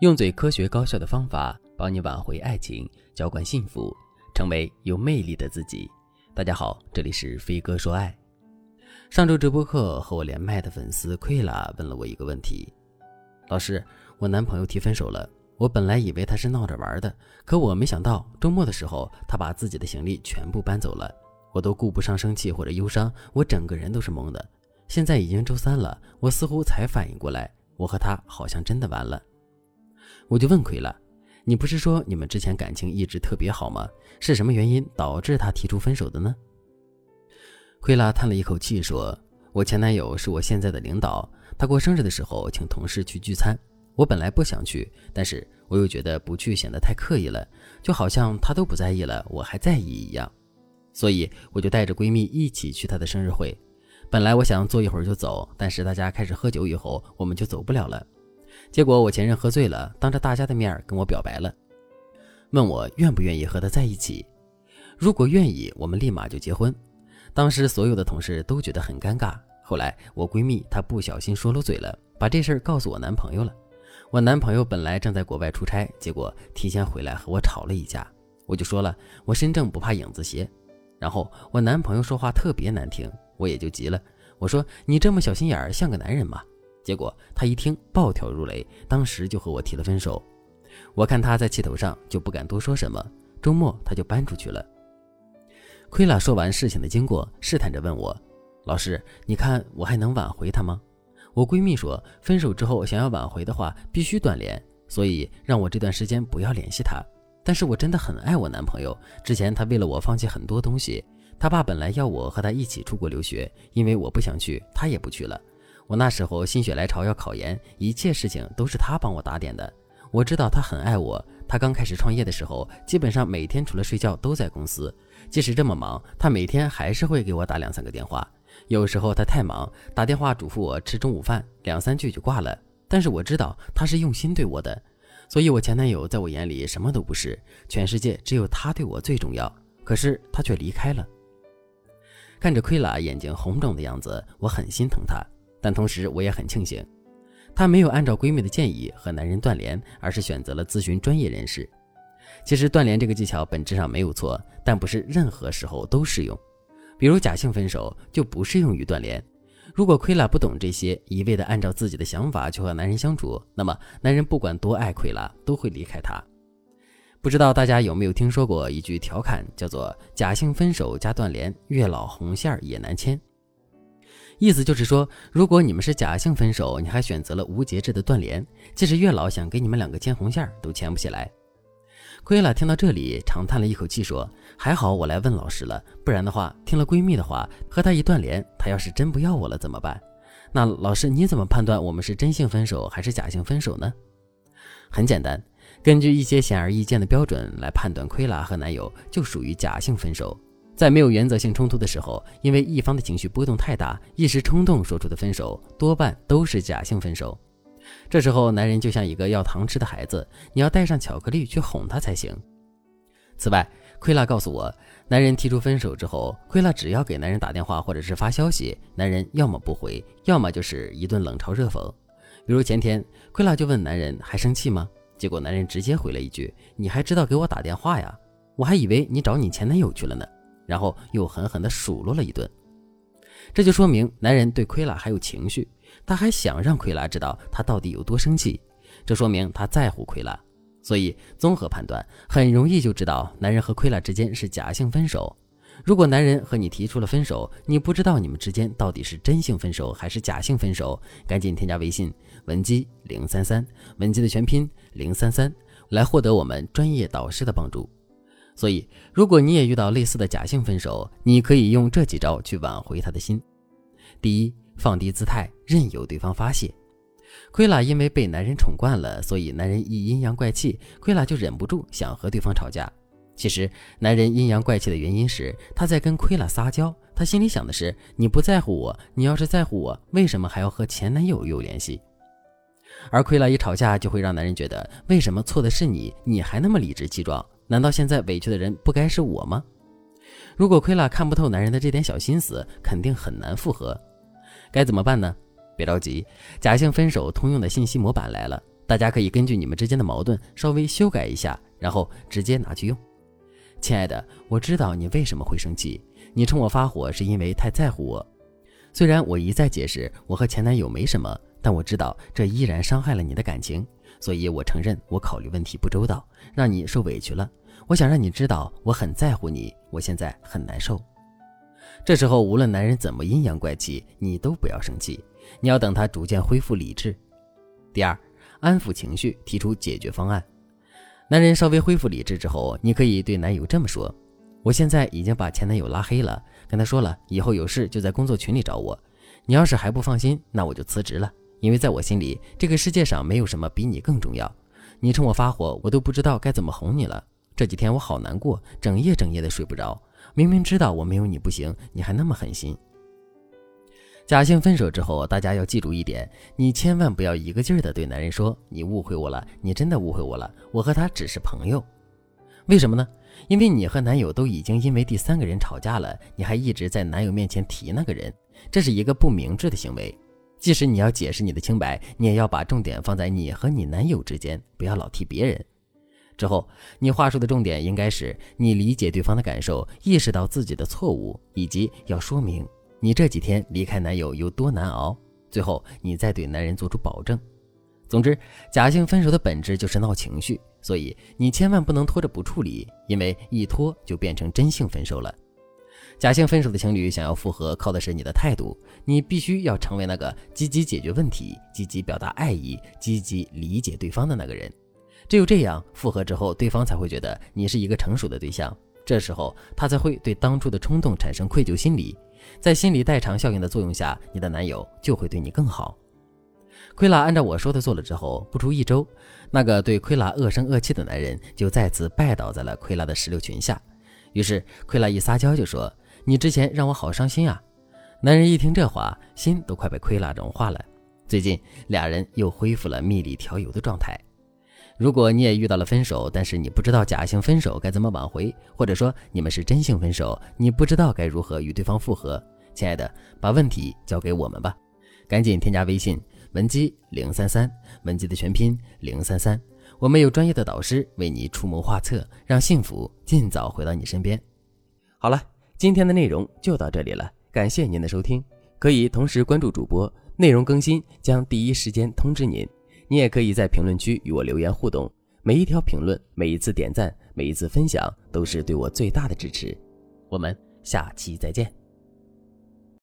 用最科学高效的方法帮你挽回爱情，浇灌幸福，成为有魅力的自己。大家好，这里是飞哥说爱。上周直播课和我连麦的粉丝亏了问了我一个问题：老师，我男朋友提分手了。我本来以为他是闹着玩的，可我没想到周末的时候他把自己的行李全部搬走了。我都顾不上生气或者忧伤，我整个人都是懵的。现在已经周三了，我似乎才反应过来，我和他好像真的完了。我就问亏了，你不是说你们之前感情一直特别好吗？是什么原因导致他提出分手的呢？亏拉叹了一口气说：“我前男友是我现在的领导，他过生日的时候请同事去聚餐，我本来不想去，但是我又觉得不去显得太刻意了，就好像他都不在意了，我还在意一样，所以我就带着闺蜜一起去他的生日会。本来我想坐一会儿就走，但是大家开始喝酒以后，我们就走不了了。”结果我前任喝醉了，当着大家的面跟我表白了，问我愿不愿意和他在一起。如果愿意，我们立马就结婚。当时所有的同事都觉得很尴尬。后来我闺蜜她不小心说漏嘴了，把这事儿告诉我男朋友了。我男朋友本来正在国外出差，结果提前回来和我吵了一架。我就说了，我身正不怕影子斜。然后我男朋友说话特别难听，我也就急了。我说你这么小心眼儿，像个男人吗？结果他一听暴跳如雷，当时就和我提了分手。我看他在气头上，就不敢多说什么。周末他就搬出去了。亏了说完事情的经过，试探着问我：“老师，你看我还能挽回他吗？”我闺蜜说：“分手之后想要挽回的话，必须断联，所以让我这段时间不要联系他。但是我真的很爱我男朋友，之前他为了我放弃很多东西。他爸本来要我和他一起出国留学，因为我不想去，他也不去了。”我那时候心血来潮要考研，一切事情都是他帮我打点的。我知道他很爱我。他刚开始创业的时候，基本上每天除了睡觉都在公司。即使这么忙，他每天还是会给我打两三个电话。有时候他太忙，打电话嘱咐我吃中午饭，两三句就挂了。但是我知道他是用心对我的，所以我前男友在我眼里什么都不是，全世界只有他对我最重要。可是他却离开了。看着亏拉眼睛红肿的样子，我很心疼他。但同时，我也很庆幸，她没有按照闺蜜的建议和男人断联，而是选择了咨询专业人士。其实，断联这个技巧本质上没有错，但不是任何时候都适用。比如假性分手就不适用于断联。如果亏拉不懂这些，一味的按照自己的想法去和男人相处，那么男人不管多爱亏拉，都会离开她。不知道大家有没有听说过一句调侃，叫做“假性分手加断联，月老红线也难牵”。意思就是说，如果你们是假性分手，你还选择了无节制的断联，即使月老想给你们两个牵红线，都牵不起来。亏了，听到这里长叹了一口气，说：“还好我来问老师了，不然的话，听了闺蜜的话，和她一断联，她要是真不要我了怎么办？那老师你怎么判断我们是真性分手还是假性分手呢？很简单，根据一些显而易见的标准来判断，亏了和男友就属于假性分手。”在没有原则性冲突的时候，因为一方的情绪波动太大，一时冲动说出的分手，多半都是假性分手。这时候，男人就像一个要糖吃的孩子，你要带上巧克力去哄他才行。此外，奎拉告诉我，男人提出分手之后，奎拉只要给男人打电话或者是发消息，男人要么不回，要么就是一顿冷嘲热讽。比如前天，奎拉就问男人还生气吗？结果男人直接回了一句：“你还知道给我打电话呀？我还以为你找你前男友去了呢。”然后又狠狠地数落了一顿，这就说明男人对奎拉还有情绪，他还想让奎拉知道他到底有多生气，这说明他在乎奎拉。所以综合判断，很容易就知道男人和奎拉之间是假性分手。如果男人和你提出了分手，你不知道你们之间到底是真性分手还是假性分手，赶紧添加微信文姬零三三，文姬的全拼零三三，来获得我们专业导师的帮助。所以，如果你也遇到类似的假性分手，你可以用这几招去挽回他的心。第一，放低姿态，任由对方发泄。奎拉因为被男人宠惯了，所以男人一阴阳怪气，奎拉就忍不住想和对方吵架。其实，男人阴阳怪气的原因是他在跟奎拉撒娇，他心里想的是：你不在乎我，你要是在乎我，为什么还要和前男友有联系？而奎拉一吵架，就会让男人觉得为什么错的是你，你还那么理直气壮。难道现在委屈的人不该是我吗？如果亏了看不透男人的这点小心思，肯定很难复合。该怎么办呢？别着急，假性分手通用的信息模板来了。大家可以根据你们之间的矛盾稍微修改一下，然后直接拿去用。亲爱的，我知道你为什么会生气，你冲我发火是因为太在乎我。虽然我一再解释我和前男友没什么，但我知道这依然伤害了你的感情，所以我承认我考虑问题不周到，让你受委屈了。我想让你知道我很在乎你，我现在很难受。这时候无论男人怎么阴阳怪气，你都不要生气，你要等他逐渐恢复理智。第二，安抚情绪，提出解决方案。男人稍微恢复理智之后，你可以对男友这么说：“我现在已经把前男友拉黑了，跟他说了，以后有事就在工作群里找我。你要是还不放心，那我就辞职了。因为在我心里，这个世界上没有什么比你更重要。你冲我发火，我都不知道该怎么哄你了。这几天我好难过，整夜整夜的睡不着。明明知道我没有你不行，你还那么狠心。”假性分手之后，大家要记住一点：你千万不要一个劲儿的对男人说“你误会我了，你真的误会我了，我和他只是朋友”。为什么呢？因为你和男友都已经因为第三个人吵架了，你还一直在男友面前提那个人，这是一个不明智的行为。即使你要解释你的清白，你也要把重点放在你和你男友之间，不要老提别人。之后，你话术的重点应该是你理解对方的感受，意识到自己的错误，以及要说明。你这几天离开男友有多难熬？最后你再对男人做出保证。总之，假性分手的本质就是闹情绪，所以你千万不能拖着不处理，因为一拖就变成真性分手了。假性分手的情侣想要复合，靠的是你的态度，你必须要成为那个积极解决问题、积极表达爱意、积极理解对方的那个人。只有这样，复合之后，对方才会觉得你是一个成熟的对象，这时候他才会对当初的冲动产生愧疚心理。在心理代偿效应的作用下，你的男友就会对你更好。奎拉按照我说的做了之后，不出一周，那个对奎拉恶声恶气的男人就再次拜倒在了奎拉的石榴裙下。于是奎拉一撒娇就说：“你之前让我好伤心啊！”男人一听这话，心都快被奎拉融化了。最近俩人又恢复了蜜里调油的状态。如果你也遇到了分手，但是你不知道假性分手该怎么挽回，或者说你们是真性分手，你不知道该如何与对方复合，亲爱的，把问题交给我们吧，赶紧添加微信文姬零三三，文姬的全拼零三三，我们有专业的导师为你出谋划策，让幸福尽早回到你身边。好了，今天的内容就到这里了，感谢您的收听，可以同时关注主播，内容更新将第一时间通知您。你也可以在评论区与我留言互动，每一条评论、每一次点赞、每一次分享，都是对我最大的支持。我们下期再见。